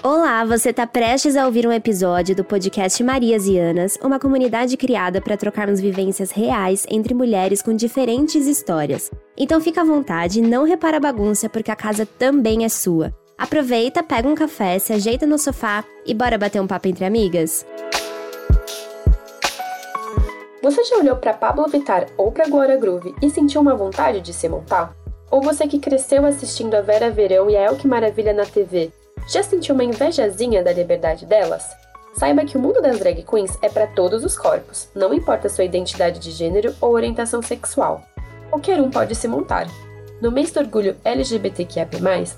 Olá, você está prestes a ouvir um episódio do podcast Marias e Anas, uma comunidade criada para trocarmos vivências reais entre mulheres com diferentes histórias. Então fica à vontade, não repara a bagunça porque a casa também é sua. Aproveita, pega um café, se ajeita no sofá e bora bater um papo entre amigas? Você já olhou para Pablo Vittar ou para Glória Groove e sentiu uma vontade de se montar? Ou você que cresceu assistindo a Vera Verão e a El Que Maravilha na TV, já sentiu uma invejazinha da liberdade delas? Saiba que o mundo das drag queens é para todos os corpos, não importa sua identidade de gênero ou orientação sexual. Qualquer um pode se montar. No mês do orgulho LGBTQIA+,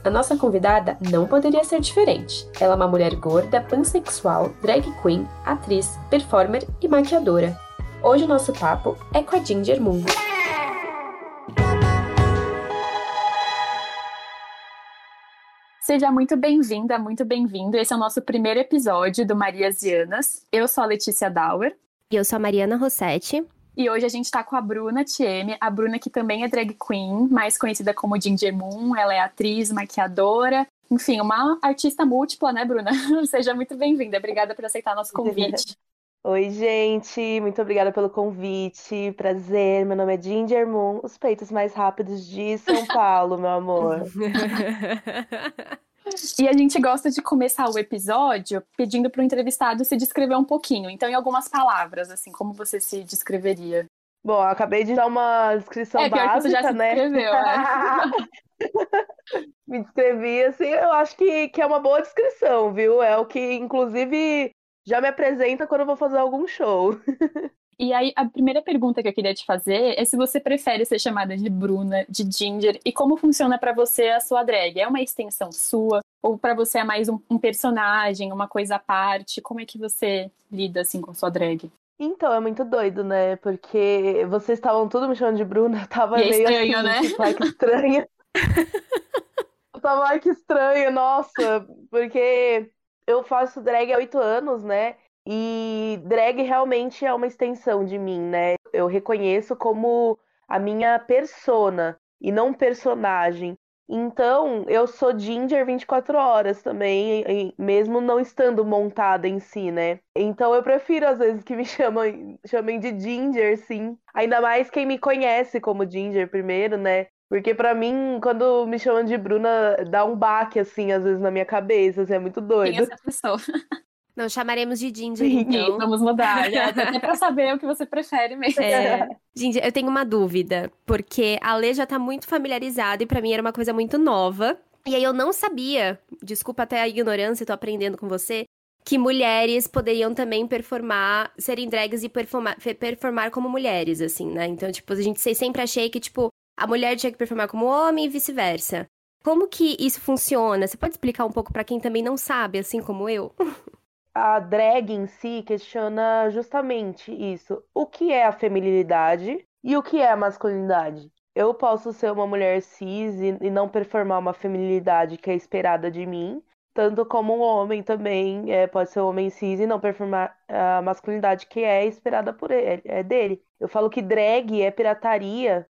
a nossa convidada não poderia ser diferente. Ela é uma mulher gorda, pansexual, drag queen, atriz, performer e maquiadora. Hoje o nosso papo é com a Ginger Moon. Seja muito bem-vinda, muito bem-vindo. Esse é o nosso primeiro episódio do Marias Anas. Eu sou a Letícia Dauer. E eu sou a Mariana Rossetti. E hoje a gente tá com a Bruna Thieme, a Bruna que também é drag queen, mais conhecida como Ginger Moon. Ela é atriz, maquiadora, enfim, uma artista múltipla, né, Bruna? Seja muito bem-vinda. Obrigada por aceitar nosso convite. Oi, gente, muito obrigada pelo convite. Prazer, meu nome é Ginger Moon, os peitos mais rápidos de São Paulo, meu amor. E a gente gosta de começar o episódio pedindo para o entrevistado se descrever um pouquinho. Então, em algumas palavras, assim, como você se descreveria? Bom, acabei de dar uma descrição é, básica, que você já se né? Descreveu, é. Me descrevi assim, eu acho que, que é uma boa descrição, viu? É o que, inclusive, já me apresenta quando eu vou fazer algum show. E aí, a primeira pergunta que eu queria te fazer é se você prefere ser chamada de Bruna, de Ginger, e como funciona para você a sua drag? É uma extensão sua? Ou para você é mais um, um, personagem, uma coisa à parte? Como é que você lida, assim, com sua drag? Então, é muito doido, né? Porque vocês estavam tudo me chamando de Bruna, eu tava e é meio estranho, assim, né? tipo, ai, que estranho. eu tava, ai, que estranho, nossa, porque eu faço drag há oito anos, né? E drag realmente é uma extensão de mim, né? Eu reconheço como a minha persona e não personagem. Então, eu sou Ginger 24 horas também, mesmo não estando montada em si, né? Então, eu prefiro às vezes que me chamam, chamem de Ginger, sim. Ainda mais quem me conhece como Ginger primeiro, né? Porque para mim, quando me chamam de Bruna, dá um baque, assim, às vezes na minha cabeça, assim, é muito doido. Quem é essa pessoa? Não, chamaremos de Ginger, então. Vamos mudar, já, até pra saber o que você prefere mesmo. É, Ginger, eu tenho uma dúvida, porque a Lê já tá muito familiarizada e para mim era uma coisa muito nova. E aí eu não sabia, desculpa até a ignorância, tô aprendendo com você, que mulheres poderiam também performar, serem drags e performar, performar como mulheres, assim, né? Então, tipo, a gente sempre achei que, tipo, a mulher tinha que performar como homem e vice-versa. Como que isso funciona? Você pode explicar um pouco para quem também não sabe, assim como eu? A drag em si questiona justamente isso. O que é a feminilidade e o que é a masculinidade? Eu posso ser uma mulher cis e não performar uma feminilidade que é esperada de mim, tanto como um homem também é, pode ser um homem cis e não performar a masculinidade que é esperada por ele, é dele. Eu falo que drag é pirataria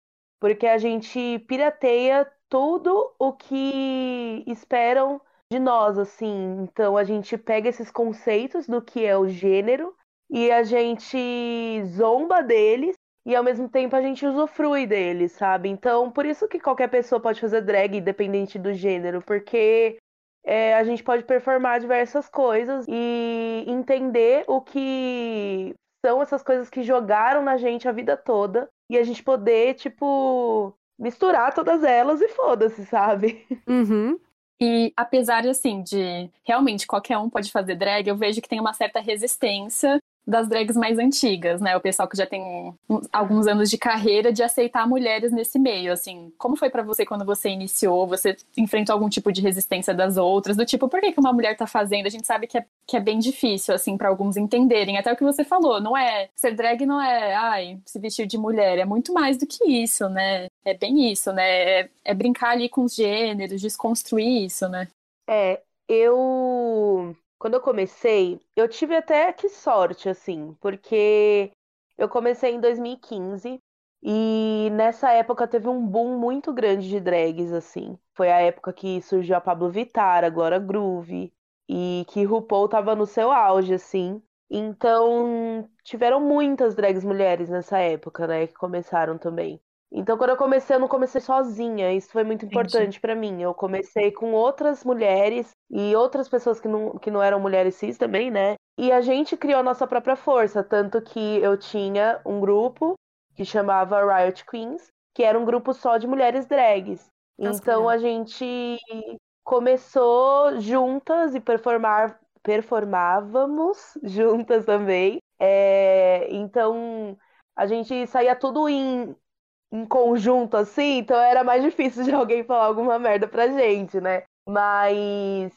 porque a gente pirateia tudo o que esperam de nós, assim. Então a gente pega esses conceitos do que é o gênero e a gente zomba deles e ao mesmo tempo a gente usufrui deles, sabe? Então por isso que qualquer pessoa pode fazer drag, independente do gênero, porque é, a gente pode performar diversas coisas e entender o que são essas coisas que jogaram na gente a vida toda e a gente poder, tipo, misturar todas elas e foda-se, sabe? Uhum. E apesar, assim, de realmente qualquer um pode fazer drag, eu vejo que tem uma certa resistência das drags mais antigas, né? O pessoal que já tem alguns anos de carreira de aceitar mulheres nesse meio, assim. Como foi para você quando você iniciou? Você enfrentou algum tipo de resistência das outras? Do tipo, por que, que uma mulher tá fazendo? A gente sabe que é, que é bem difícil, assim, para alguns entenderem. Até o que você falou, não é... Ser drag não é, ai, se vestir de mulher. É muito mais do que isso, né? É bem isso, né? É, é brincar ali com os gêneros, desconstruir isso, né? É, eu quando eu comecei, eu tive até que sorte, assim, porque eu comecei em 2015 e nessa época teve um boom muito grande de drags, assim. Foi a época que surgiu a Pablo Vittar, a Glória Groove, e que RuPaul tava no seu auge, assim. Então, tiveram muitas drags mulheres nessa época, né, que começaram também. Então, quando eu comecei, eu não comecei sozinha. Isso foi muito importante para mim. Eu comecei com outras mulheres e outras pessoas que não, que não eram mulheres cis também, né? E a gente criou a nossa própria força. Tanto que eu tinha um grupo que chamava Riot Queens, que era um grupo só de mulheres drags. Nossa, então, a gente começou juntas e performar, performávamos juntas também. É, então, a gente saía tudo em em conjunto assim, então era mais difícil de alguém falar alguma merda pra gente, né? Mas,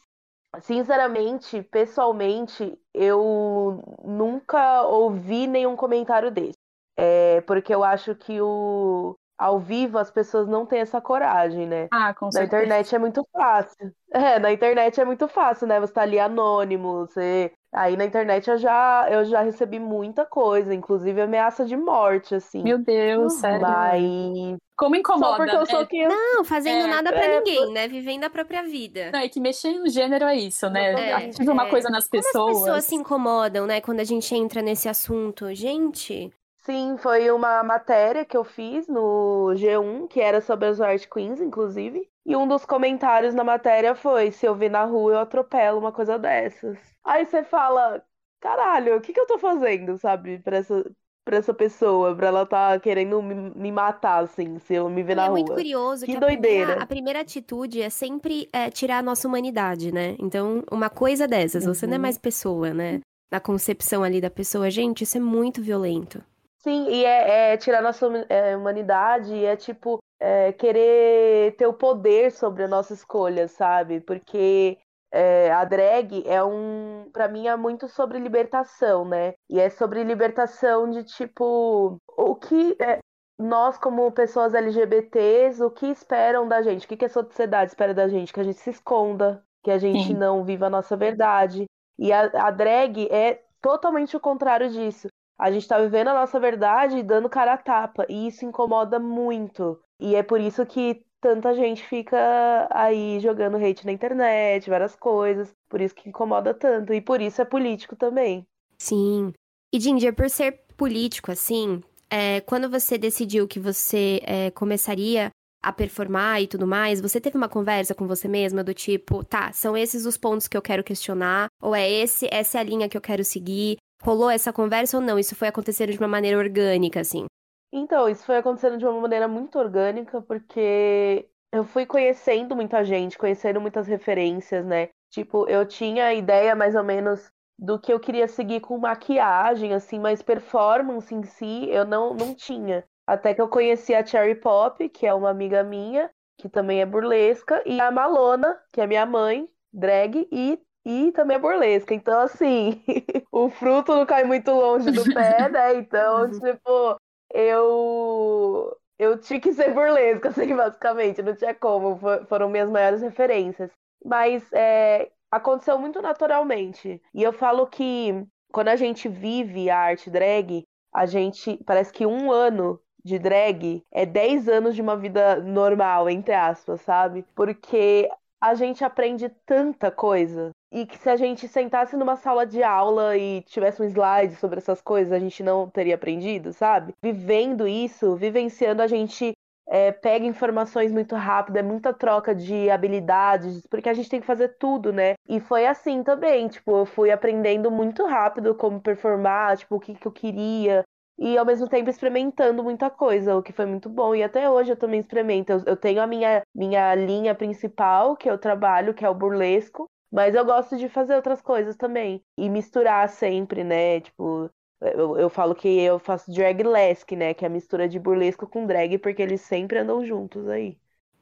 sinceramente, pessoalmente, eu nunca ouvi nenhum comentário desse. É, porque eu acho que o ao vivo as pessoas não têm essa coragem, né? Ah, com certeza. Na internet é muito fácil. É, na internet é muito fácil, né? Você tá ali anônimo, você Aí na internet eu já, eu já recebi muita coisa, inclusive ameaça de morte, assim. Meu Deus, uhum. sério. Mas. Como incomoda. Só porque eu sou é... que... Não, fazendo é, nada pra é, ninguém, né? Vivendo a própria vida. Não, é que mexer no gênero é isso, né? É, Ativa uma é. coisa nas pessoas. Como as pessoas se incomodam, né? Quando a gente entra nesse assunto. Gente. Sim, foi uma matéria que eu fiz no G1, que era sobre as Art Queens, inclusive. E um dos comentários na matéria foi: se eu vir na rua, eu atropelo uma coisa dessas. Aí você fala, caralho, o que, que eu tô fazendo, sabe, pra essa, pra essa pessoa, pra ela tá querendo me, me matar, assim, se eu me ver na é rua. É muito curioso que, que doideira. A primeira, a primeira atitude é sempre é, tirar a nossa humanidade, né? Então, uma coisa dessas, uhum. você não é uhum. mais pessoa, né? Na concepção ali da pessoa, gente, isso é muito violento. Sim, e é, é tirar nossa é, humanidade, é tipo é, querer ter o poder sobre a nossa escolha, sabe? Porque é, a drag é um, para mim é muito sobre libertação, né? E é sobre libertação de tipo o que é, nós como pessoas LGBTs, o que esperam da gente? O que, que a sociedade espera da gente? Que a gente se esconda, que a gente Sim. não viva a nossa verdade. E a, a drag é totalmente o contrário disso. A gente tá vivendo a nossa verdade e dando cara a tapa. E isso incomoda muito. E é por isso que tanta gente fica aí jogando hate na internet, várias coisas. Por isso que incomoda tanto. E por isso é político também. Sim. E Ginger, por ser político assim, é, quando você decidiu que você é, começaria a performar e tudo mais, você teve uma conversa com você mesma do tipo, tá, são esses os pontos que eu quero questionar, ou é esse, essa é a linha que eu quero seguir? Rolou essa conversa ou não? Isso foi acontecendo de uma maneira orgânica, assim? Então, isso foi acontecendo de uma maneira muito orgânica, porque eu fui conhecendo muita gente, conhecendo muitas referências, né? Tipo, eu tinha ideia mais ou menos do que eu queria seguir com maquiagem, assim, mas performance em si eu não, não tinha. Até que eu conheci a Cherry Pop, que é uma amiga minha, que também é burlesca, e a Malona, que é minha mãe, drag, e, e também é burlesca. Então, assim, o fruto não cai muito longe do pé, né? Então, tipo, eu eu tinha que ser burlesca, assim, basicamente, não tinha como, foram minhas maiores referências. Mas é, aconteceu muito naturalmente. E eu falo que quando a gente vive a arte drag, a gente parece que um ano de drag é 10 anos de uma vida normal, entre aspas, sabe? Porque a gente aprende tanta coisa e que se a gente sentasse numa sala de aula e tivesse um slide sobre essas coisas, a gente não teria aprendido, sabe? Vivendo isso, vivenciando, a gente é, pega informações muito rápido, é muita troca de habilidades, porque a gente tem que fazer tudo, né? E foi assim também, tipo, eu fui aprendendo muito rápido como performar, tipo, o que, que eu queria, e ao mesmo tempo experimentando muita coisa, o que foi muito bom. E até hoje eu também experimento. Eu, eu tenho a minha, minha linha principal, que eu trabalho, que é o burlesco, mas eu gosto de fazer outras coisas também. E misturar sempre, né? Tipo, eu, eu falo que eu faço drag-lesque, né? Que é a mistura de burlesco com drag, porque eles sempre andam juntos aí.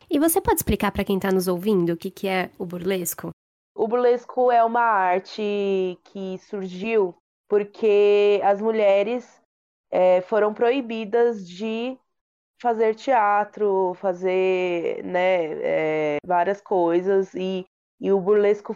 E você pode explicar para quem tá nos ouvindo o que, que é o burlesco? O burlesco é uma arte que surgiu porque as mulheres é, foram proibidas de fazer teatro, fazer né, é, várias coisas e e o burlesco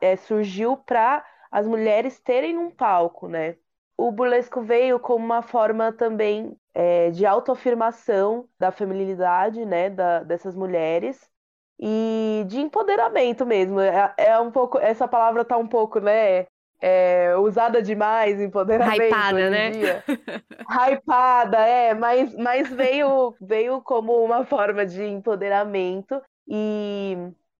é, surgiu para as mulheres terem um palco, né? O burlesco veio como uma forma também é, de autoafirmação da feminilidade, né, da, dessas mulheres. e de empoderamento mesmo. É, é um pouco, essa palavra tá um pouco, né? É, usada demais, empoderamento. Hypada, né? Dia. Hypada, é, mas, mas veio, veio como uma forma de empoderamento e,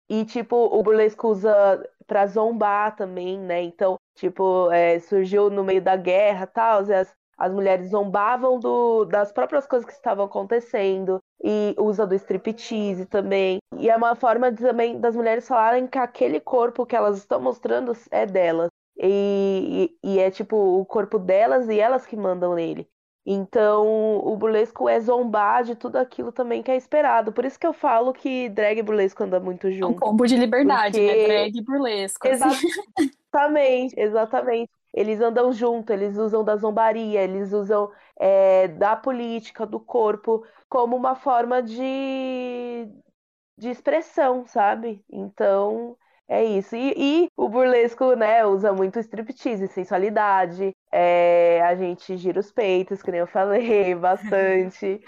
e tipo, o burlesco usa pra zombar também, né? Então, tipo, é, surgiu no meio da guerra e tal, as, as mulheres zombavam do, das próprias coisas que estavam acontecendo e usa do striptease também. E é uma forma de, também das mulheres falarem que aquele corpo que elas estão mostrando é delas. E, e, e, é tipo o corpo delas e elas que mandam nele. Então o burlesco é zombar de tudo aquilo também que é esperado. Por isso que eu falo que drag e burlesco andam muito junto. É um combo de liberdade, né? porque... né? Drag e burlesco. Assim. Exatamente, exatamente. Eles andam junto, eles usam da zombaria, eles usam é, da política, do corpo, como uma forma de, de expressão, sabe? Então, é isso. E, e, o burlesco, né, usa muito striptease, sensualidade. É, a gente gira os peitos, que nem eu falei, bastante.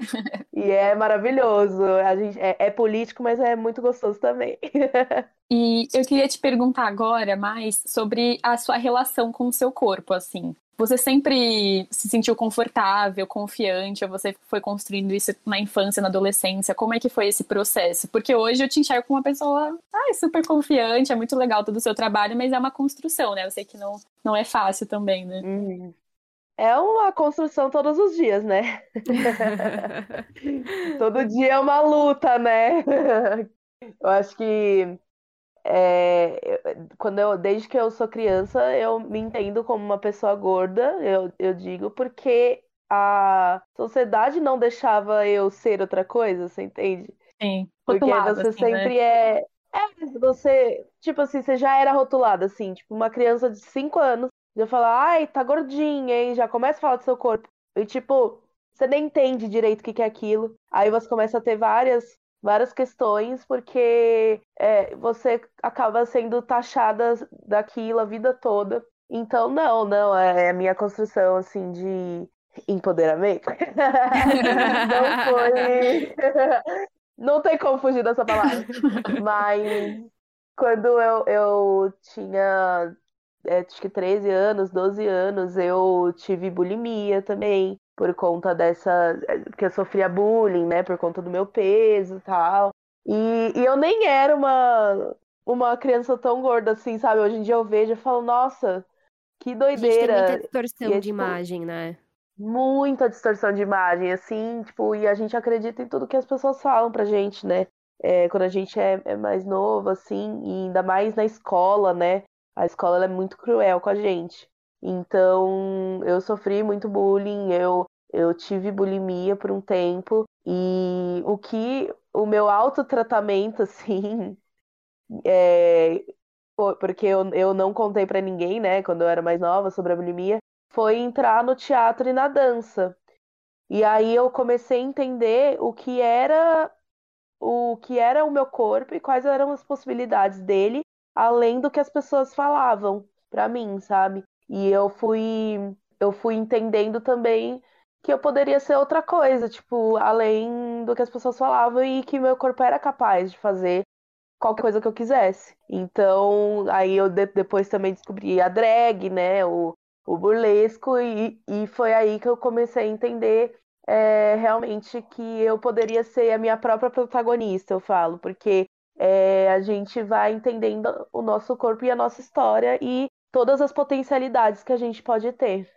e é maravilhoso. A gente, é, é político, mas é muito gostoso também. e eu queria te perguntar agora mais sobre a sua relação com o seu corpo, assim. Você sempre se sentiu confortável, confiante, ou você foi construindo isso na infância, na adolescência? Como é que foi esse processo? Porque hoje eu te enxergo como uma pessoa ai, super confiante, é muito legal todo o seu trabalho, mas é uma construção, né? Eu sei que não, não é fácil também, né? Uhum. É uma construção todos os dias, né? Todo dia é uma luta, né? Eu acho que é, quando eu, desde que eu sou criança, eu me entendo como uma pessoa gorda, eu, eu digo, porque a sociedade não deixava eu ser outra coisa, você entende? Sim. Porque rotulada, você assim, né? sempre né? é. É, você, tipo assim, você já era rotulada, assim, tipo, uma criança de 5 anos já fala, ai, tá gordinha, hein? Já começa a falar do seu corpo. E, tipo, você nem entende direito o que, que é aquilo. Aí você começa a ter várias várias questões, porque é, você acaba sendo taxada daquilo a vida toda. Então, não, não, é a minha construção, assim, de empoderamento. não foi. não tem como fugir dessa palavra. Mas quando eu, eu tinha é, acho que 13 anos, 12 anos, eu tive bulimia também por conta dessa. que eu sofria bullying, né? Por conta do meu peso e tal. E, e eu nem era uma, uma criança tão gorda assim, sabe? Hoje em dia eu vejo e falo, nossa, que doideira. A gente tem muita distorção e é, de tipo, imagem, né? Muita distorção de imagem, assim, tipo, e a gente acredita em tudo que as pessoas falam pra gente, né? É, quando a gente é, é, mais novo, assim, e ainda mais na escola, né? A escola é muito cruel com a gente. Então, eu sofri muito bullying, eu, eu tive bulimia por um tempo, e o que o meu autotratamento, assim, é, porque eu, eu não contei para ninguém, né, quando eu era mais nova sobre a bulimia, foi entrar no teatro e na dança. E aí eu comecei a entender o que era o que era o meu corpo e quais eram as possibilidades dele, além do que as pessoas falavam para mim, sabe? E eu fui eu fui entendendo também que eu poderia ser outra coisa, tipo, além do que as pessoas falavam e que meu corpo era capaz de fazer qualquer coisa que eu quisesse. Então, aí eu de depois também descobri a drag, né, o, o burlesco, e, e foi aí que eu comecei a entender é, realmente que eu poderia ser a minha própria protagonista, eu falo, porque é, a gente vai entendendo o nosso corpo e a nossa história e todas as potencialidades que a gente pode ter.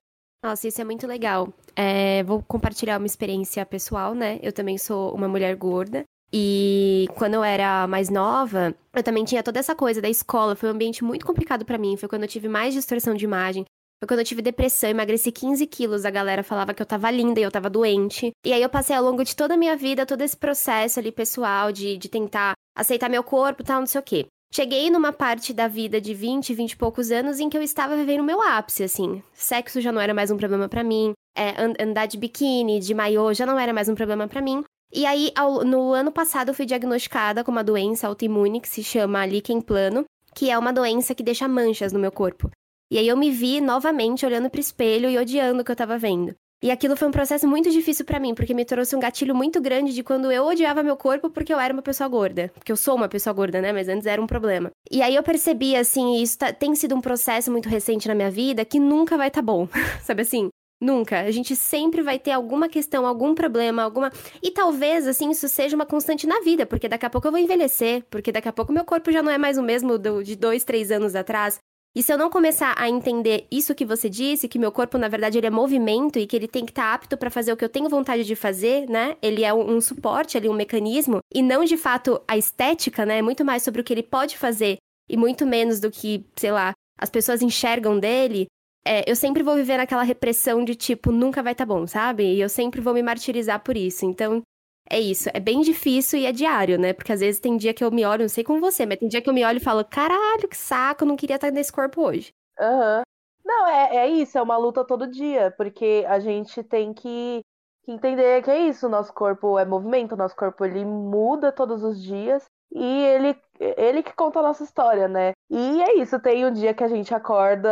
Nossa, isso é muito legal. É, vou compartilhar uma experiência pessoal, né? Eu também sou uma mulher gorda. E quando eu era mais nova, eu também tinha toda essa coisa da escola. Foi um ambiente muito complicado para mim. Foi quando eu tive mais distorção de imagem. Foi quando eu tive depressão, emagreci 15 quilos. A galera falava que eu tava linda e eu tava doente. E aí eu passei ao longo de toda a minha vida, todo esse processo ali pessoal de, de tentar aceitar meu corpo e tal, não sei o quê. Cheguei numa parte da vida de 20, 20 e poucos anos em que eu estava vivendo o meu ápice, assim. Sexo já não era mais um problema para mim, é, andar de biquíni, de maiô, já não era mais um problema para mim. E aí, ao, no ano passado, eu fui diagnosticada com uma doença autoimune que se chama líquen plano, que é uma doença que deixa manchas no meu corpo. E aí eu me vi novamente olhando pro espelho e odiando o que eu tava vendo. E aquilo foi um processo muito difícil para mim, porque me trouxe um gatilho muito grande de quando eu odiava meu corpo porque eu era uma pessoa gorda. Porque eu sou uma pessoa gorda, né? Mas antes era um problema. E aí eu percebi, assim, isso tá, tem sido um processo muito recente na minha vida que nunca vai tá bom. Sabe assim? Nunca. A gente sempre vai ter alguma questão, algum problema, alguma. E talvez, assim, isso seja uma constante na vida, porque daqui a pouco eu vou envelhecer, porque daqui a pouco meu corpo já não é mais o mesmo do, de dois, três anos atrás. E se eu não começar a entender isso que você disse, que meu corpo, na verdade, ele é movimento e que ele tem que estar tá apto para fazer o que eu tenho vontade de fazer, né? Ele é um, um suporte ali, um mecanismo, e não de fato a estética, né? É muito mais sobre o que ele pode fazer e muito menos do que, sei lá, as pessoas enxergam dele. É, eu sempre vou viver naquela repressão de tipo, nunca vai estar tá bom, sabe? E eu sempre vou me martirizar por isso. Então, é isso, é bem difícil e é diário, né? Porque às vezes tem dia que eu me olho, não sei com você, mas tem dia que eu me olho e falo, caralho, que saco, não queria estar nesse corpo hoje. Aham. Uhum. Não, é, é isso, é uma luta todo dia, porque a gente tem que, entender que é isso, nosso corpo é movimento, nosso corpo ele muda todos os dias e ele, ele que conta a nossa história, né? E é isso, tem um dia que a gente acorda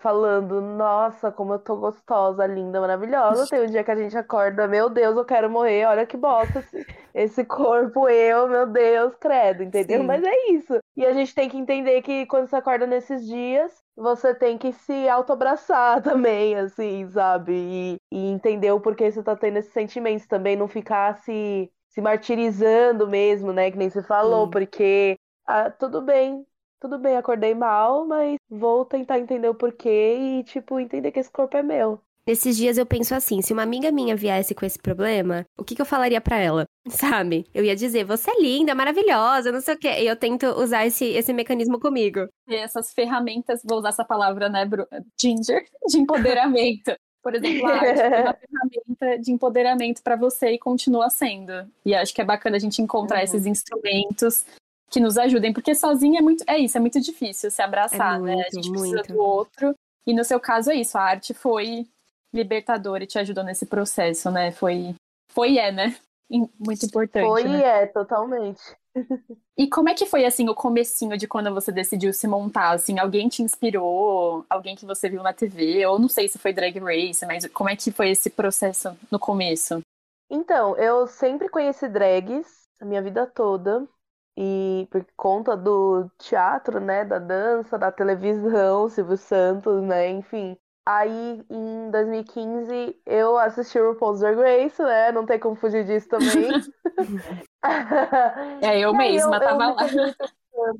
falando, nossa, como eu tô gostosa, linda, maravilhosa. Tem um dia que a gente acorda, meu Deus, eu quero morrer, olha que bosta esse, esse corpo, eu, meu Deus, credo, entendeu? Sim. Mas é isso. E a gente tem que entender que quando você acorda nesses dias, você tem que se autoabraçar também, assim, sabe? E, e entender o porquê você tá tendo esses sentimentos também, não ficar se se martirizando mesmo, né? Que nem você falou, porque ah, tudo bem, tudo bem, acordei mal, mas vou tentar entender o porquê e, tipo, entender que esse corpo é meu. Nesses dias eu penso assim, se uma amiga minha viesse com esse problema, o que, que eu falaria para ela? Sabe? Eu ia dizer, você é linda, maravilhosa, não sei o quê. E eu tento usar esse, esse mecanismo comigo. E essas ferramentas, vou usar essa palavra, né, Bru Ginger, de empoderamento. Por exemplo, a arte é uma ferramenta de empoderamento para você e continua sendo. E acho que é bacana a gente encontrar uhum. esses instrumentos que nos ajudem, porque sozinha é muito, é isso, é muito difícil se abraçar, é muito, né? A gente muito. precisa do outro. E no seu caso é isso, a arte foi libertadora e te ajudou nesse processo, né? Foi, foi e é, né? Muito importante. Foi né? e é, totalmente. E como é que foi assim o comecinho de quando você decidiu se montar? Assim, alguém te inspirou? Alguém que você viu na TV? Ou não sei se foi Drag Race, mas como é que foi esse processo no começo? Então, eu sempre conheci drags a minha vida toda. E por conta do teatro, né, da dança, da televisão, Silvio Santos, né, enfim. Aí, em 2015, eu assisti o RuPaul's Drag Race, né? Não tem como fugir disso também. é, eu mesma eu, tava eu lá.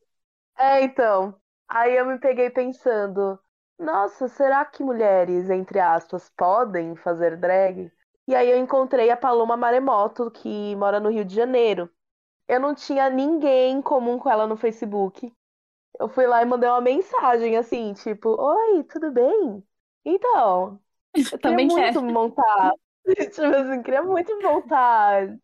É, então. Aí eu me peguei pensando, nossa, será que mulheres, entre aspas, podem fazer drag? E aí eu encontrei a Paloma Maremoto, que mora no Rio de Janeiro. Eu não tinha ninguém em comum com ela no Facebook. Eu fui lá e mandei uma mensagem assim, tipo, oi, tudo bem? Então, eu também queria muito montar. tipo assim, queria muito montar.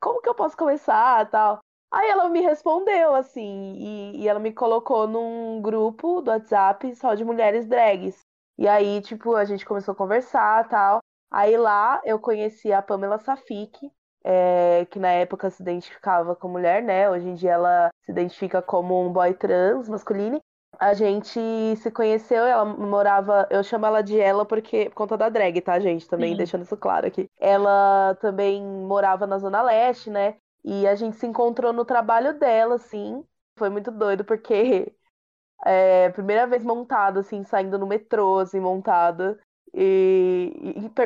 Como que eu posso começar tal? Aí ela me respondeu, assim, e, e ela me colocou num grupo do WhatsApp só de mulheres drags. E aí, tipo, a gente começou a conversar tal. Aí lá eu conheci a Pamela Safik, é, que na época se identificava como mulher, né? Hoje em dia ela se identifica como um boy trans masculino a gente se conheceu, ela morava, eu chamo ela de ela porque por conta da drag, tá, gente? Também Sim. deixando isso claro aqui. Ela também morava na Zona Leste, né? E a gente se encontrou no trabalho dela, assim. Foi muito doido, porque é, primeira vez montada, assim, saindo no metrô, assim, montada. E,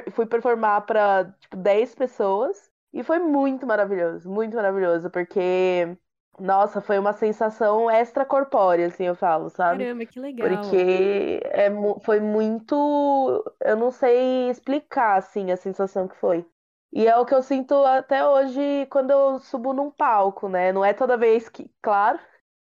e fui performar para tipo, 10 pessoas. E foi muito maravilhoso, muito maravilhoso, porque nossa, foi uma sensação extracorpórea, assim, eu falo, sabe? Caramba, que legal. Porque é, foi muito. Eu não sei explicar, assim, a sensação que foi. E é o que eu sinto até hoje quando eu subo num palco, né? Não é toda vez que. Claro.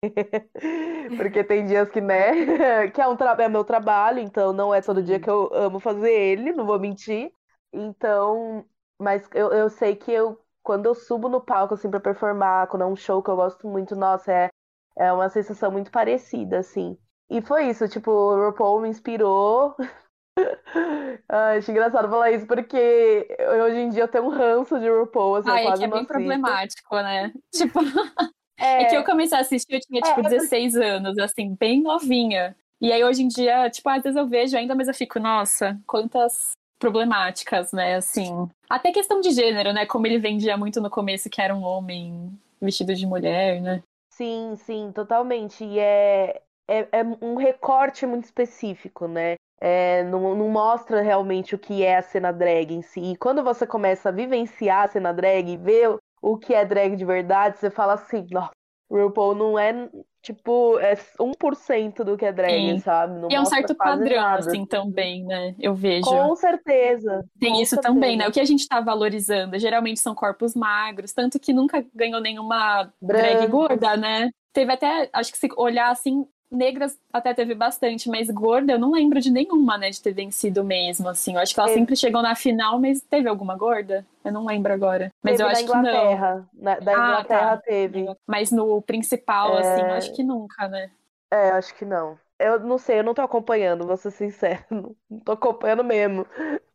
Porque tem dias que, né? que é, um tra... é meu trabalho, então não é todo dia que eu amo fazer ele, não vou mentir. Então. Mas eu, eu sei que eu quando eu subo no palco, assim, pra performar, quando é um show que eu gosto muito, nossa, é, é uma sensação muito parecida, assim. E foi isso, tipo, o RuPaul me inspirou. Ai, acho engraçado falar isso, porque hoje em dia eu tenho um ranço de RuPaul, assim, Ai, é quase é, que é bem problemático, né? Tipo, é... é... que eu comecei a assistir, eu tinha, tipo, é, 16 é anos, assim, bem novinha. E aí, hoje em dia, tipo, às vezes eu vejo ainda, mas eu fico, nossa, quantas problemáticas, né? Assim, até questão de gênero, né? Como ele vendia muito no começo que era um homem vestido de mulher, né? Sim, sim, totalmente. E é, é, é um recorte muito específico, né? É, não, não, mostra realmente o que é a cena drag em si. E quando você começa a vivenciar a cena drag e ver o que é drag de verdade, você fala assim, nossa, RuPaul não é, tipo, é 1% do que é drag, Sim. sabe? Não e é um certo padrão, nada. assim, também, né? Eu vejo. Com certeza. Tem com isso certeza. também, né? O que a gente tá valorizando, geralmente são corpos magros, tanto que nunca ganhou nenhuma drag gorda, né? Teve até, acho que se olhar assim, negras até teve bastante, mas gorda eu não lembro de nenhuma, né, de ter vencido mesmo, assim. Eu acho que ela sempre chegou na final, mas teve alguma gorda? Eu não lembro agora. Mas teve eu acho que não. Na, da Inglaterra ah, tá. teve. Mas no principal, é... assim, eu acho que nunca, né? É, acho que não. Eu não sei, eu não tô acompanhando, vou ser sincero. Não tô acompanhando mesmo.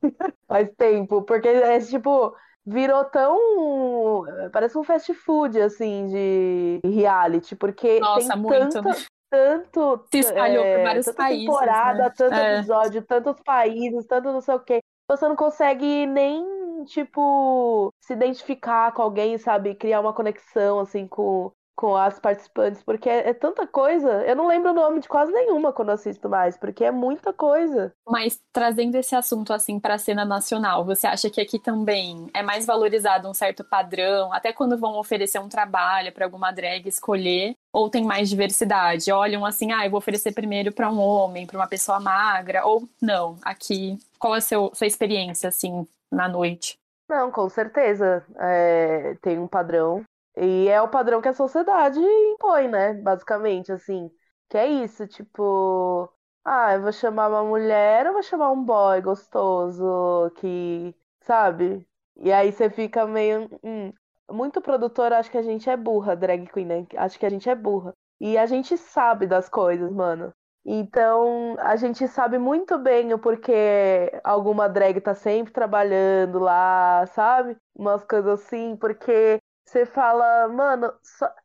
Faz tempo, porque é tipo virou tão. Parece um fast food, assim, de reality, porque Nossa, tem muito. tanta, tanto. Se espalhou é, por vários tanta países. temporada, né? tanto é. episódio, tantos países, tanto não sei o quê. Você não consegue nem, tipo, se identificar com alguém, sabe? Criar uma conexão, assim, com, com as participantes, porque é, é, tanta coisa. Eu não lembro o nome de quase nenhuma quando assisto mais, porque é muita coisa. Mas trazendo esse assunto assim para a cena nacional, você acha que aqui também é mais valorizado um certo padrão, até quando vão oferecer um trabalho para alguma drag escolher, ou tem mais diversidade? Olham assim, ah, eu vou oferecer primeiro para um homem, para uma pessoa magra, ou não? Aqui, qual é a seu, sua experiência assim na noite? Não, com certeza. É, tem um padrão e é o padrão que a sociedade impõe, né? Basicamente, assim. Que é isso, tipo. Ah, eu vou chamar uma mulher ou vou chamar um boy gostoso que. Sabe? E aí você fica meio. Hum. Muito produtor acho que a gente é burra, drag queen, né? Acho que a gente é burra. E a gente sabe das coisas, mano. Então, a gente sabe muito bem o porquê alguma drag tá sempre trabalhando lá, sabe? Umas coisas assim, porque você fala, mano,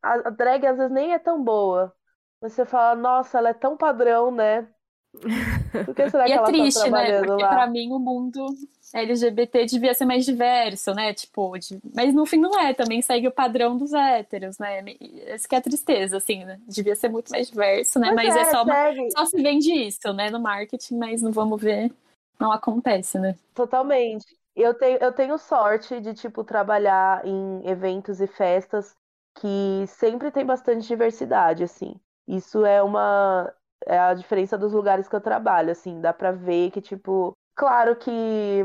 a drag às vezes nem é tão boa. Você fala, nossa, ela é tão padrão, né? Por que será e que é ela triste, tá trabalhando né? Porque lá? pra mim o mundo LGBT devia ser mais diverso, né? Tipo, de... mas no fim não é, também segue o padrão dos héteros, né? Essa que é a tristeza, assim, né? Devia ser muito mais diverso, né? Mas, mas é, é, só, uma... só se vende isso, né? No marketing, mas não vamos ver, não acontece, né? Totalmente. Eu tenho, eu tenho sorte de, tipo, trabalhar em eventos e festas que sempre tem bastante diversidade, assim. Isso é uma. É a diferença dos lugares que eu trabalho, assim. Dá pra ver que, tipo. Claro que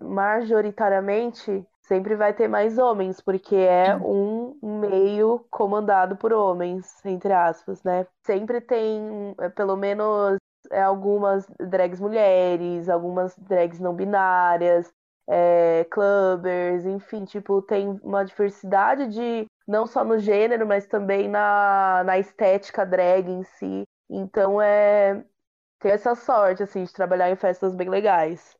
majoritariamente sempre vai ter mais homens, porque é um meio comandado por homens, entre aspas, né? Sempre tem, é, pelo menos, é, algumas drags mulheres, algumas drags não binárias, é, clubbers, enfim, tipo, tem uma diversidade de não só no gênero, mas também na, na estética drag em si. Então é ter essa sorte, assim, de trabalhar em festas bem legais.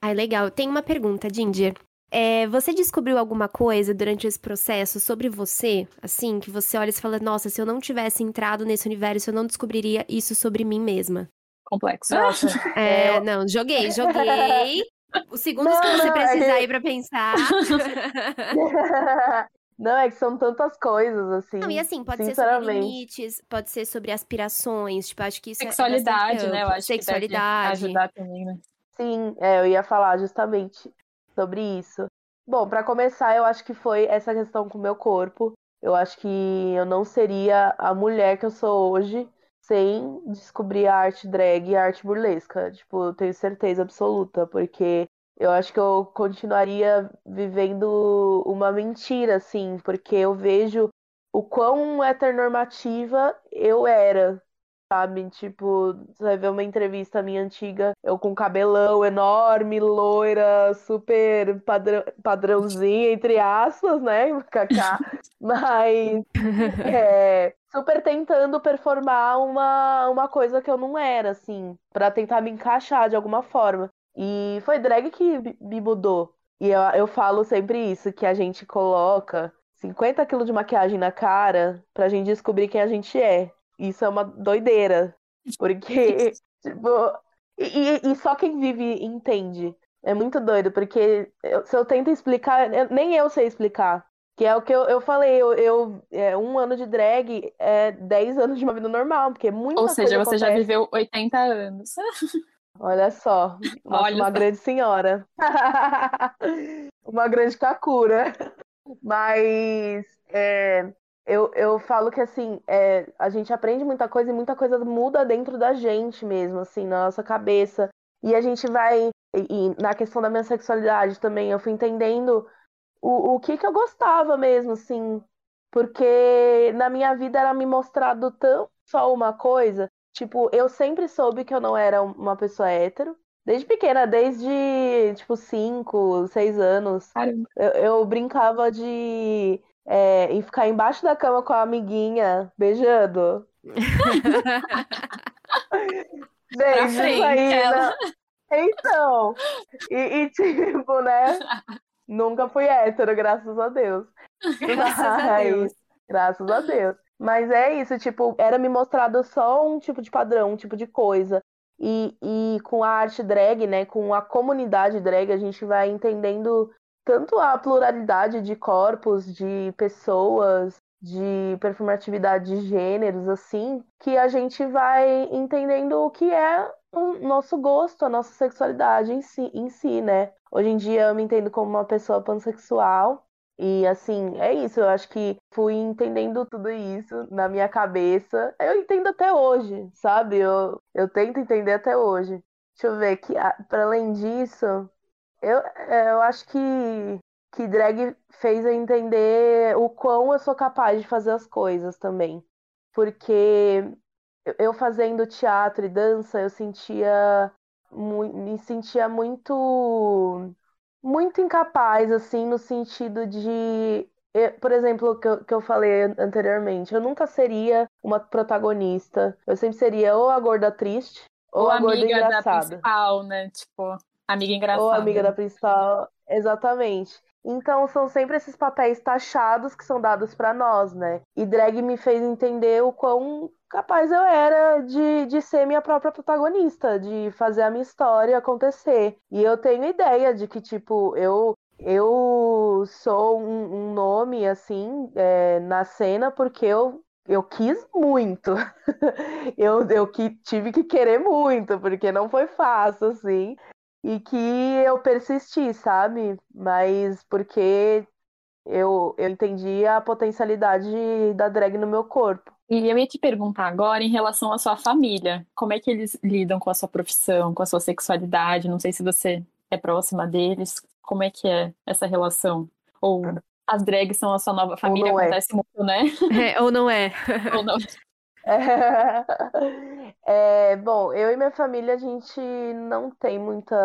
Ai, legal. Tem uma pergunta, Ginger. É, você descobriu alguma coisa durante esse processo sobre você, assim, que você olha e fala, nossa, se eu não tivesse entrado nesse universo, eu não descobriria isso sobre mim mesma? Complexo. Nossa. É, não, joguei, joguei. Os segundos não, que você não, precisar é que... aí pra pensar. Não, é que são tantas coisas, assim. Não, e assim, pode ser sobre limites, pode ser sobre aspirações, tipo, acho que isso Sexualidade, é né? Eu acho Sexualidade. que ajudar também, né? Sim, é, eu ia falar justamente sobre isso. Bom, para começar, eu acho que foi essa questão com o meu corpo. Eu acho que eu não seria a mulher que eu sou hoje sem descobrir a arte drag e a arte burlesca. Tipo, eu tenho certeza absoluta, porque eu acho que eu continuaria vivendo uma mentira, assim, porque eu vejo o quão heteronormativa eu era, sabe? Tipo, você vai ver uma entrevista minha antiga, eu com cabelão enorme, loira, super padrão, padrãozinha, entre aspas, né? Kaká. Mas é, super tentando performar uma, uma coisa que eu não era, assim, para tentar me encaixar de alguma forma. E foi drag que me mudou. E eu, eu falo sempre isso, que a gente coloca 50 quilos de maquiagem na cara pra gente descobrir quem a gente é. Isso é uma doideira. Porque, tipo. E, e, só quem vive entende. É muito doido, porque se eu tento explicar, nem eu sei explicar. Que é o que eu, eu falei, eu, eu é, um ano de drag é 10 anos de uma vida normal, porque muita Ou seja, você já acontece. viveu 80 anos. Olha só, uma, Olha uma só. grande senhora. uma grande kakura. Mas é, eu, eu falo que assim, é, a gente aprende muita coisa e muita coisa muda dentro da gente mesmo, assim, na nossa cabeça. E a gente vai. E, e na questão da minha sexualidade também, eu fui entendendo o, o que que eu gostava mesmo, assim. Porque na minha vida era me mostrado tão só uma coisa. Tipo, eu sempre soube que eu não era uma pessoa hétero. Desde pequena, desde, tipo, 5, 6 anos. Eu, eu brincava de é, em ficar embaixo da cama com a amiguinha, beijando. Frente, aí, né? Então, e, e, tipo, né? Nunca fui hétero, graças a Deus. Graças a Mas- Deus. Graças a Deus. Mas é isso, tipo, era me mostrado só um tipo de padrão, um tipo de coisa. E, e com a arte drag, né, com a comunidade drag, a gente vai entendendo tanto a pluralidade de corpos, de pessoas, de performatividade de gêneros, assim, que a gente vai entendendo o que é o nosso gosto, a nossa sexualidade em si, em si, né? Hoje em dia eu me entendo como uma pessoa pansexual. E assim, é isso, eu acho que fui entendendo tudo isso na minha cabeça. Eu entendo até hoje, sabe? Eu, eu tento entender até hoje. Deixa eu ver que para além disso, eu, eu acho que, que drag fez eu entender o quão eu sou capaz de fazer as coisas também. Porque eu- fazendo teatro e dança, eu sentia me sentia muito muito incapaz, assim, no sentido de. eu- por exemplo, o que eu, que eu falei an- anteriormente, eu nunca seria uma protagonista. Eu sempre seria ou a gorda triste ou, Ou a gorda amiga da engraçada. principal, né? Tipo, amiga engraçada. Ou amiga da principal, exatamente. Então são sempre esses papéis taxados que são dados pra nós, né? E drag me fez entender o quão capaz eu era de, de ser minha própria protagonista, de fazer a minha história acontecer. E eu tenho ideia de que, tipo, eu, eu sou um, um nome, assim, é, na cena porque eu eu quis muito. eu, eu que, tive que querer muito, porque não foi fácil, assim. E que eu persisti, sabe? Mas porque eu, eu entendi a potencialidade da drag no meu corpo. E eu ia te perguntar agora em relação à sua família. Como é que eles lidam com a sua profissão, com a sua sexualidade? Não sei se você é próxima deles. Como é que é essa relação? Ou as drags são a sua nova família? é. Acontece muito, né? É, ou não é? Ou não? É, bom, eu e minha família, a gente não tem muita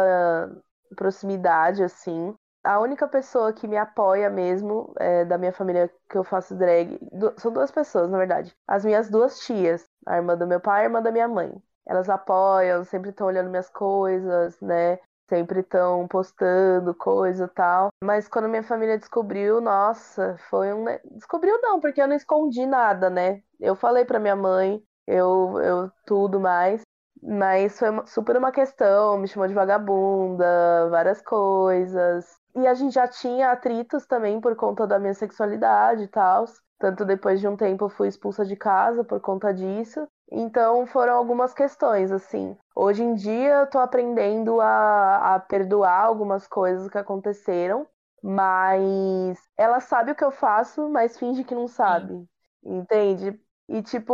proximidade, assim. A única pessoa que me apoia mesmo é, da minha família que eu faço drag, du- são duas pessoas, na verdade. As minhas duas tias, a irmã do meu pai e a irmã da minha mãe. Elas apoiam, sempre estão olhando minhas coisas, né? Sempre estão postando coisa e tal. Mas quando minha família descobriu, nossa, foi um. Descobriu não, porque eu não escondi nada, né? Eu falei pra minha mãe, eu, eu tudo mais. Mas foi uma- super uma questão, me chamou de vagabunda, várias coisas. E a gente já tinha atritos também por conta da minha sexualidade e tal. Tanto depois de um tempo eu fui expulsa de casa por conta disso. Então foram algumas questões, assim. Hoje em dia eu tô aprendendo a, a perdoar algumas coisas que aconteceram, mas ela sabe o que eu faço, mas finge que não sabe. Entende? E, tipo,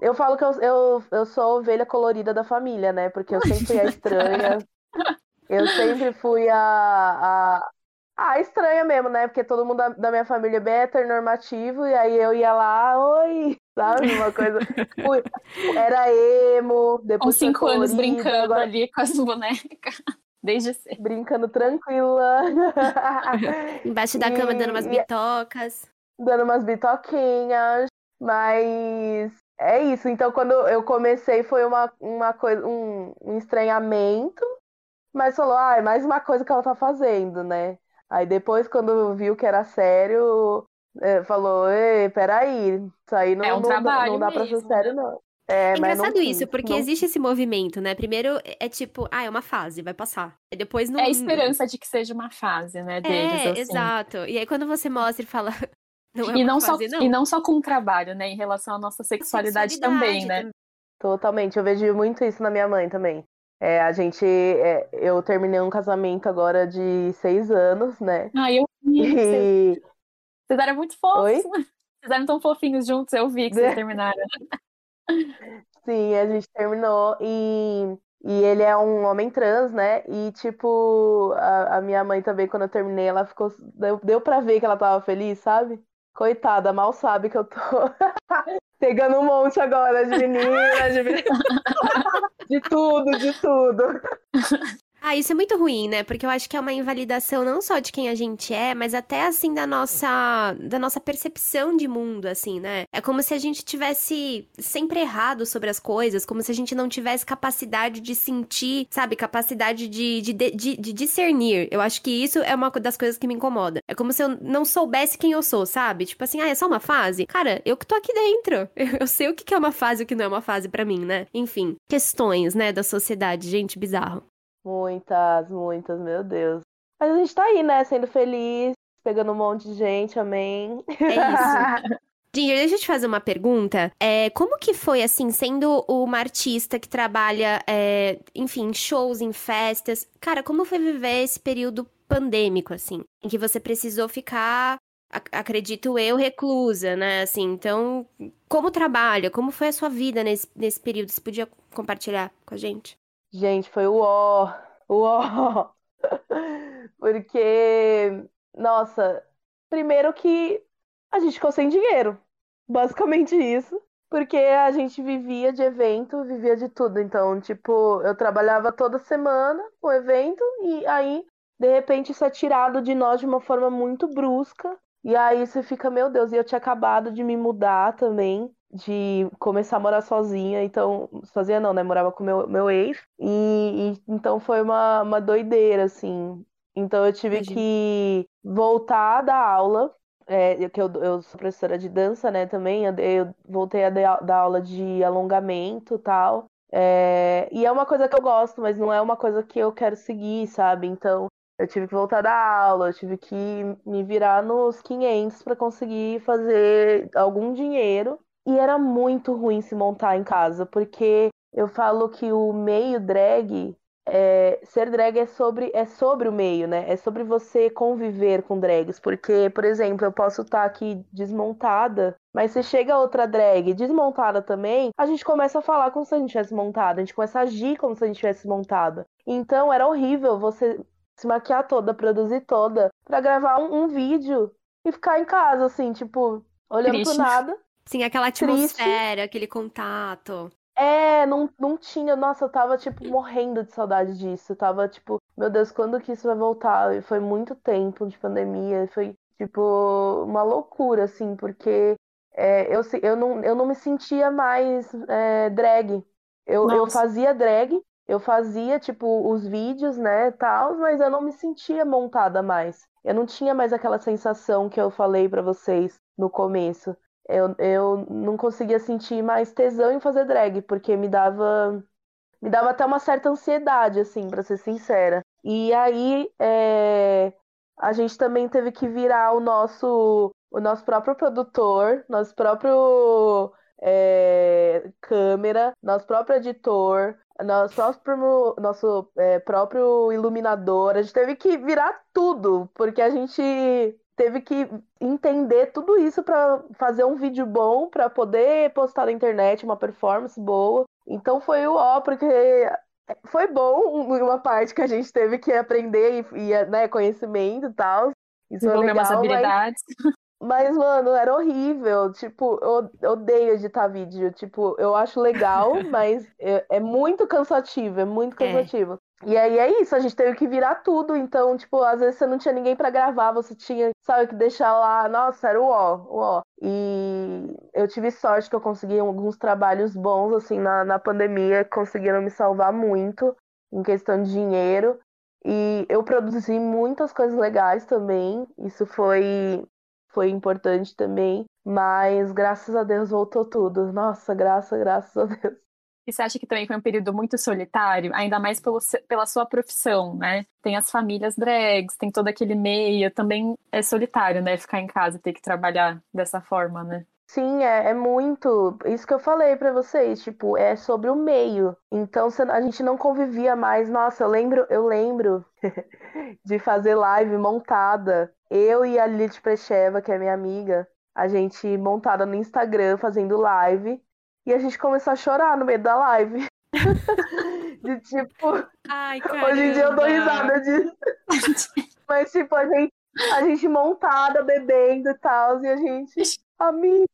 eu falo que eu, eu, eu sou a ovelha colorida da família, né? Porque eu sempre fui a estranha. Eu sempre fui a, a, a estranha mesmo, né? Porque todo mundo da, da minha família é bem heteronormativo, e aí eu ia lá, oi, sabe? Uma coisa. Fui- era emo, Com depois foi cinco anos colorida, brincando agora ali com as bonecas. Desde cedo. brincando tranquila. Embaixo da cama dando umas E- bitocas. dando umas bitoquinhas, mas é isso. Então, quando eu comecei, foi uma, uma coisa, um, um estranhamento, mas falou, ah, é mais uma coisa que ela tá fazendo, né? Aí depois, quando viu que era sério, é, falou, ei, peraí, isso aí não, É um não, dá- trabalho não dá pra ser sério, né? não. É, É mas não engraçado quis, isso, porque não existe esse movimento, né? Primeiro é tipo, ah, é uma fase, vai passar. E depois não. É a esperança de que seja uma fase, né, deles, É, assim. exato. E aí quando você mostra e fala, não é E não, só, fase, não. e não só com o trabalho, né? Em relação à nossa sexualidade, também, né? Totalmente, eu vejo muito isso na minha mãe também. É, a gente, é, eu terminei um casamento agora de seis anos, né? Ah, eu vi. Vocês, E vocês eram muito fofos. Oi? Vocês eram tão fofinhos juntos, eu vi que vocês terminaram. sim, a gente terminou e, e ele é um homem trans, né? E tipo, a, a minha mãe também, quando eu terminei, ela ficou. Deu, deu pra ver que ela tava feliz, sabe? Coitada, mal sabe que eu tô pegando um monte agora de meninas, de, de tudo, de tudo. Ah, isso é muito ruim, né? Porque eu acho que é uma invalidação não só de quem a gente é, mas até assim da nossa da nossa percepção de mundo, assim, né? É como se a gente tivesse sempre errado sobre as coisas, como se a gente não tivesse capacidade de sentir, sabe, capacidade de, de, de, de discernir. Eu acho que isso é uma das coisas que me incomoda. É como se eu não soubesse quem eu sou, sabe? Tipo assim, ah, é só uma fase? Cara, eu que tô aqui dentro. Eu sei o que é uma fase e o que não é uma fase pra mim, né? Enfim, questões, né, da sociedade, gente, bizarro. Muitas, muitas, meu Deus. Mas a gente tá aí, né? Sendo feliz, pegando um monte de gente, amém. É isso. Ginger, deixa eu te fazer uma pergunta. É, como que foi, assim, sendo uma artista que trabalha, é, enfim, em shows, em festas? Cara, como foi viver esse período pandêmico, assim? Em que você precisou ficar, ac- acredito eu, reclusa, né? Assim, então, como trabalha? Como foi a sua vida nesse, nesse período? Você podia compartilhar com a gente? Gente, foi o ó, o ó. Porque, nossa, primeiro que a gente ficou sem dinheiro. Basicamente isso. Porque a gente vivia de evento, vivia de tudo. Então, tipo, eu trabalhava toda semana o evento e aí, de repente, isso é tirado de nós de uma forma muito brusca. E aí você fica, meu Deus, e eu tinha acabado de me mudar também, de começar a morar sozinha. Então, sozinha não, né? Morava com meu, meu ex. E, e então foi uma, uma doideira, assim. Então eu tive Imagino. que voltar da aula. É, que eu, eu sou professora de dança, né, também. Eu, eu voltei a dar aula de alongamento e tal. É, e é uma coisa que eu gosto, mas não é uma coisa que eu quero seguir, sabe? Então, eu tive que voltar da aula, eu tive que me virar nos 500 para conseguir fazer algum dinheiro. E era muito ruim se montar em casa, porque eu falo que o meio drag, é, ser drag é sobre, é sobre o meio, né? É sobre você conviver com drags. Porque, por exemplo, eu posso estar aqui desmontada, mas se chega outra drag desmontada também, a gente começa a falar como se a gente tivesse montada, a gente começa a agir como se a gente tivesse montada. Então era horrível você se maquiar toda, produzir toda, pra gravar um, um vídeo e ficar em casa, assim, tipo, olhando Triste. pro nada. Sim, aquela Triste. atmosfera, aquele contato. É, não, não tinha. Nossa, eu tava, tipo, morrendo de saudade disso. Eu tava, tipo, meu Deus, quando que isso vai voltar? E foi muito tempo de pandemia. Foi, tipo, uma loucura, assim, porque é, eu, se- eu, não, eu não me sentia mais é, drag. Eu, eu fazia drag, eu fazia, tipo, os vídeos, né, tal, mas eu não me sentia montada mais. Eu não tinha mais aquela sensação que eu falei pra vocês no começo. Eu, eu não conseguia sentir mais tesão em fazer drag, porque me dava me dava até uma certa ansiedade, assim, pra ser sincera. E aí é, a gente também teve que virar o nosso o nosso próprio produtor, nosso próprio é, câmera, nosso próprio editor, nosso próprio, nosso é, próprio iluminador. A gente teve que virar tudo, porque a gente teve que entender tudo isso para fazer um vídeo bom, para poder postar na internet uma performance boa. Então foi o ó, porque foi bom uma parte que a gente teve que aprender e, e né, conhecimento e tal. Isso é Desenvolver umas legal, mas, habilidades. mas, mano, era horrível. Tipo, eu odeio editar vídeo. Tipo, eu acho legal, mas é, é muito cansativo, é muito É. E aí é isso, a gente teve que virar tudo. Então, tipo, às vezes você não tinha ninguém pra gravar, você tinha, sabe, que deixar lá. Nossa, era o ó, o ó. E eu tive sorte que eu consegui alguns trabalhos bons, assim, na, na pandemia, que conseguiram me salvar muito em questão de dinheiro. E eu produzi muitas coisas legais também. Isso foi, foi importante também. Mas graças a Deus voltou tudo. Nossa, graças, graças a Deus. E você acha que também foi um período muito solitário, ainda mais pelo, pela sua profissão, né? Tem as famílias drags, tem todo aquele meio, também é solitário, né? Ficar em casa ter que trabalhar dessa forma, né? Sim, é, é muito. Isso que eu falei para vocês, tipo, é sobre o meio. Então a gente não convivia mais. Nossa, eu lembro, eu lembro de fazer live montada. Eu e a Lilith Precheva, que é minha amiga, a gente montada no Instagram fazendo live. E a gente começou a chorar no meio da live. de tipo. Ai, Hoje em dia eu dou risada disso. Mas, tipo, a gente, a gente montada, bebendo e tal, e a gente. Amiga,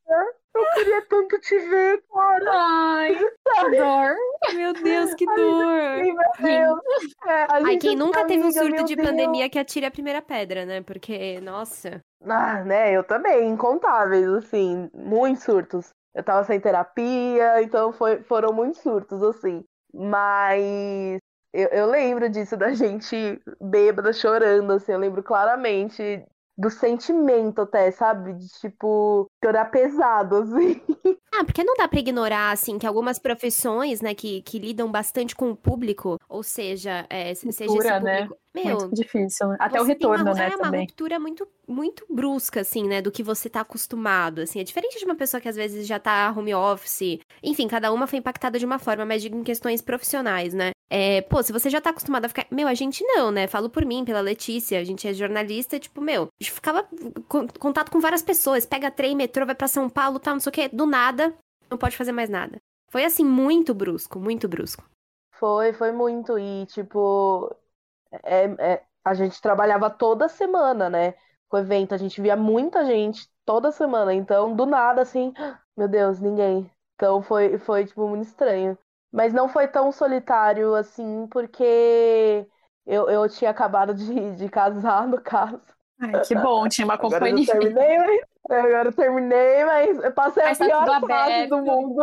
eu queria tanto te ver, cara. Ai, que dor. Meu Deus, que dor. Sim, meu Deus. É, Ai, quem nunca teve um surto de Deus. pandemia que atire a primeira pedra, né? Porque, nossa. Ah, né? Eu também, incontáveis, assim, muitos surtos. Eu tava sem terapia, então foi, foram muitos surtos, assim. Mas eu, eu lembro disso, da gente bêbada, chorando, assim. Eu lembro claramente do sentimento até, sabe? De, tipo, chorar pesado, assim. Ah, porque não dá pra ignorar, assim, que algumas profissões, né, que, que lidam bastante com o público, ou seja, é, Cultura, seja esse né? público... Né? Meu, muito difícil. Até o retorno, uma, né, é também. uma ruptura muito, muito brusca, assim, né, do que você tá acostumado, assim. É diferente de uma pessoa que às vezes já tá home office. Enfim, cada uma foi impactada de uma forma, mas digo em questões profissionais, né. É, pô, se você já tá acostumado a ficar... Meu, a gente não, né, falo por mim, pela Letícia, a gente é jornalista, tipo, meu, a gente ficava com contato com várias pessoas, pega trem, metrô, vai pra São Paulo, tal, não sei o quê, do nada, não pode fazer mais nada. Foi assim, muito brusco, muito brusco. Foi, foi muito. E, tipo, é, é, a gente trabalhava toda semana, né? Com o evento, a gente via muita gente toda semana. Então, do nada, assim, meu Deus, ninguém. Então foi, foi tipo, muito estranho. Mas não foi tão solitário assim, porque eu, eu tinha acabado de, de casar, no caso. Ai, que bom, tinha uma Agora eu companhia. terminei, mas, agora eu terminei, mas eu passei Mas a tá pior tudo fase do mundo.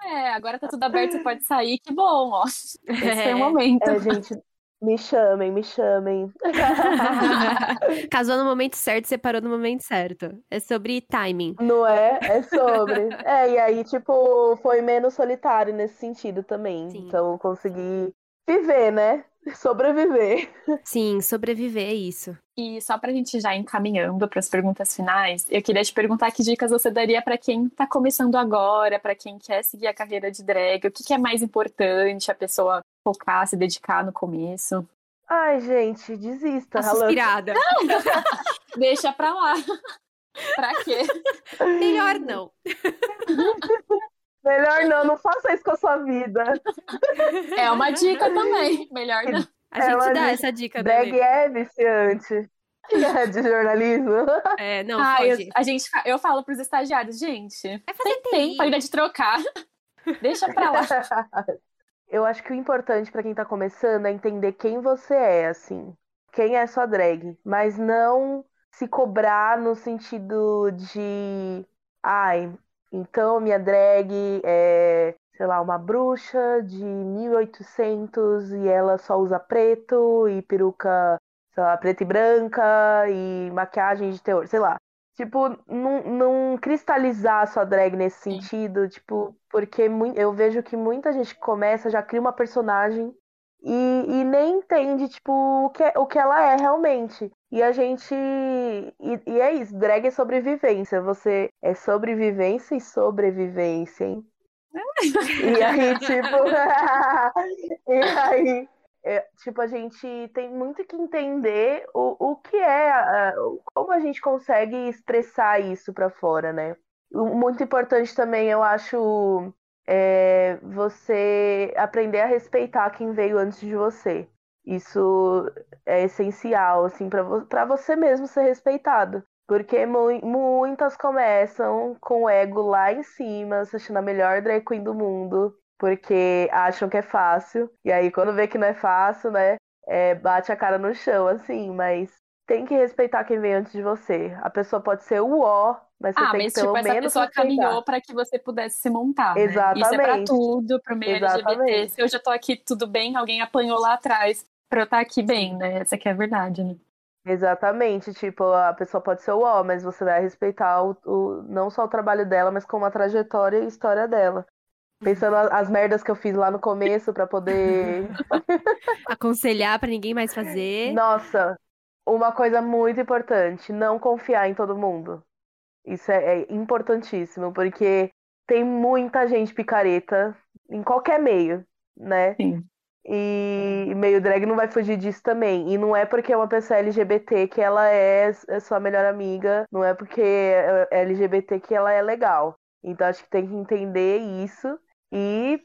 É, agora tá tudo aberto, você pode sair, que bom, ó. Esse foi É. o momento. É, gente, me chamem, me chamem. Casou no momento certo, separou no momento certo. É sobre timing. Não é? É sobre. É, e aí, tipo, foi menos solitário nesse sentido também. Sim. Então, eu consegui viver, né? Sobreviver. Sim, sobreviver é isso. E só pra gente já ir encaminhando para as perguntas finais, eu queria te perguntar que dicas você daria para quem tá começando agora, para quem quer seguir a carreira de drag, o que, que é mais importante a pessoa focar, se dedicar no começo? Ai, gente, desista. Tá suspirada. Deixa pra lá. pra quê? Melhor não. Melhor não, não faça isso com a sua vida. É uma dica também. Melhor não. A gente Ela dá diz, essa dica Drag também. é viciante. É de jornalismo. É, não, Ah, eu, a gente, eu falo pros estagiários, gente, fazer tem tempo ainda de trocar. Deixa pra lá. Eu acho que o importante pra quem tá começando é entender quem você é, assim. Quem é sua drag. Mas não se cobrar no sentido de. Ai, então minha drag é, sei lá, uma bruxa de 1800 e ela só usa preto e peruca, sei lá, preta e branca e maquiagem de teor, sei lá. Tipo, não, não cristalizar a sua drag nesse sentido, tipo, porque eu vejo que muita gente começa já cria uma personagem e, e nem entende, tipo, o que, o que ela é realmente. E a gente. E, e é isso, drag é sobrevivência. Você é sobrevivência e sobrevivência, hein? E aí, tipo. e aí, é, tipo, a gente tem muito que entender o, o que é, a- como a gente consegue expressar isso pra fora, né? Muito importante também, eu acho, é você aprender a respeitar quem veio antes de você. Isso é essencial, assim, pra vo- você mesmo ser respeitado. Porque mui- muitas começam com o ego lá em cima, se achando a melhor drag queen do mundo, porque acham que é fácil. E aí, quando vê que não é fácil, né, é, bate a cara no chão, assim. Mas tem que respeitar quem veio antes de você. A pessoa pode ser o ó, mas você Ah, tem mas que pelo tipo, essa menos pessoa respeitar. caminhou para que você pudesse se montar. né? Isso é pra Exatamente. tudo, pro meio LGBT. Exatamente. Se eu já tô aqui tudo bem, alguém apanhou lá atrás pra eu estar aqui bem, né? Essa que é a verdade, né? Exatamente, tipo, a pessoa pode ser o ó, mas você vai respeitar o, o, não só o trabalho dela, mas como a trajetória e história dela. Pensando as merdas que eu fiz lá no começo para poder aconselhar para ninguém mais fazer. Nossa, uma coisa muito importante, não confiar em todo mundo. Isso é, é importantíssimo, porque tem muita gente picareta em qualquer meio, né? Sim. E meio drag não vai fugir disso também. E não é porque é uma pessoa LGBT que ela é, é sua melhor amiga, não é porque é LGBT que ela é legal. Então acho que tem que entender isso e,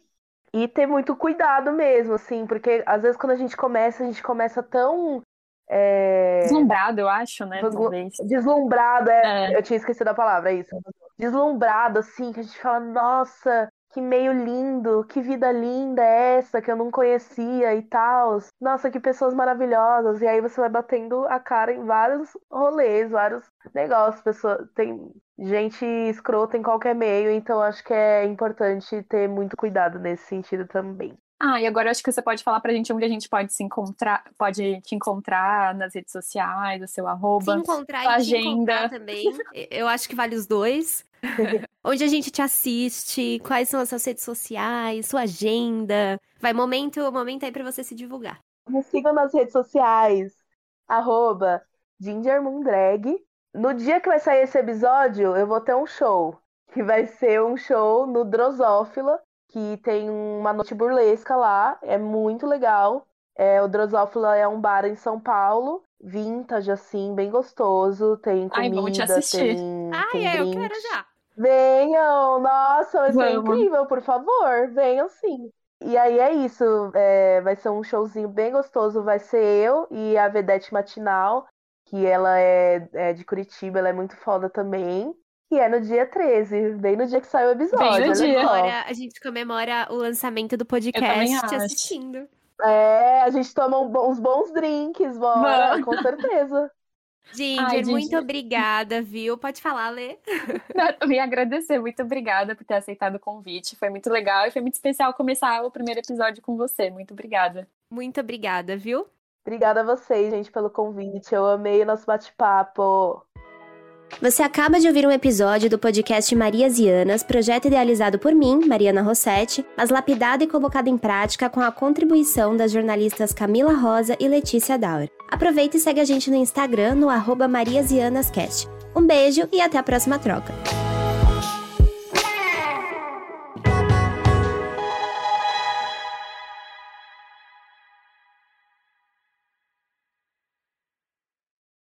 e ter muito cuidado mesmo, assim, porque às vezes quando a gente começa, a gente começa tão. É... Deslumbrado, eu acho, né? Deslumbrado, é, é. Eu tinha esquecido a palavra, é isso. Deslumbrado, assim, que a gente fala, nossa, que meio lindo, que vida linda é essa que eu não conhecia e tal. Nossa, que pessoas maravilhosas. E aí você vai batendo a cara em vários rolês, vários negócios. Pessoa, tem gente escrota em qualquer meio, então acho que é importante ter muito cuidado nesse sentido também. Ah, e agora acho que você pode falar pra gente onde a gente pode se encontrar, pode te encontrar nas redes sociais, o seu arroba, se encontrar e agenda. também. Eu acho que vale os dois. onde a gente te assiste, quais são as suas redes sociais, sua agenda. Vai, momento, momento aí pra você se divulgar. Me sigam nas redes sociais, arroba gingermoondrag. No dia que vai sair esse episódio, eu vou ter um show. Que vai ser um show no Drosófila, que tem uma noite burlesca lá, é muito legal. É, o Drosófila é um bar em São Paulo, vintage, assim, bem gostoso. Tem comida, Ai, tem. Ai, tem é, eu quero já. Venham! Nossa, vai ser incrível, por favor, venham sim. E aí é isso, é, vai ser um showzinho bem gostoso. Vai ser eu e a Vedete Matinal, que ela é, é de Curitiba, ela é muito foda também. E é no dia 13, bem no dia que sai o episódio. Bem no dia. Agora a gente comemora o lançamento do podcast te assistindo. É, a gente toma uns bons drinks, bora, com certeza. Ginger, Ai, muito obrigada, viu? Pode falar, Lê. Me agradecer, muito obrigada por ter aceitado o convite. Foi muito legal e foi muito especial começar o primeiro episódio com você. Muito obrigada. Muito obrigada, viu? Obrigada a vocês, gente, pelo convite. Eu amei o nosso bate-papo. Você acaba de ouvir um episódio do podcast Marias e Anas, projeto idealizado por mim, Mariana Rossetti, mas lapidado e colocado em prática com a contribuição das jornalistas Camila Rosa e Letícia Dauer. Aproveita e segue a gente no Instagram, no arroba Marias e Anas Cast. Um beijo e até a próxima troca.